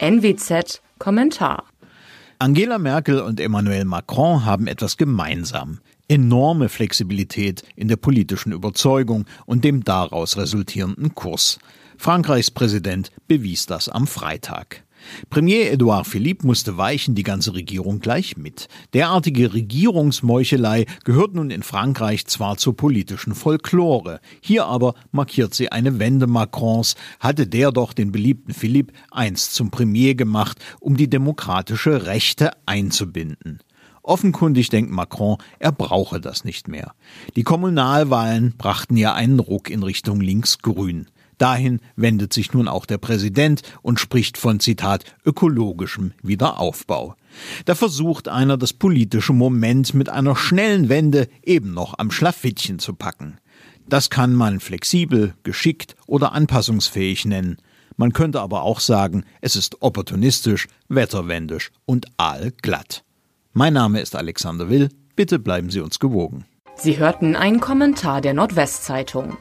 NWZ Kommentar. Angela Merkel und Emmanuel Macron haben etwas gemeinsam. Enorme Flexibilität in der politischen Überzeugung und dem daraus resultierenden Kurs. Frankreichs Präsident bewies das am Freitag. Premier Edouard Philippe musste weichen, die ganze Regierung gleich mit. Derartige Regierungsmeuchelei gehört nun in Frankreich zwar zur politischen Folklore, hier aber markiert sie eine Wende Macrons, hatte der doch den beliebten Philippe einst zum Premier gemacht, um die demokratische Rechte einzubinden. Offenkundig denkt Macron, er brauche das nicht mehr. Die Kommunalwahlen brachten ja einen Ruck in Richtung links-grün. Dahin wendet sich nun auch der Präsident und spricht von Zitat ökologischem Wiederaufbau. Da versucht einer das politische Moment mit einer schnellen Wende eben noch am Schlafittchen zu packen. Das kann man flexibel, geschickt oder anpassungsfähig nennen. Man könnte aber auch sagen, es ist opportunistisch, wetterwendisch und aalglatt. Mein Name ist Alexander Will. Bitte bleiben Sie uns gewogen. Sie hörten einen Kommentar der Nordwestzeitung.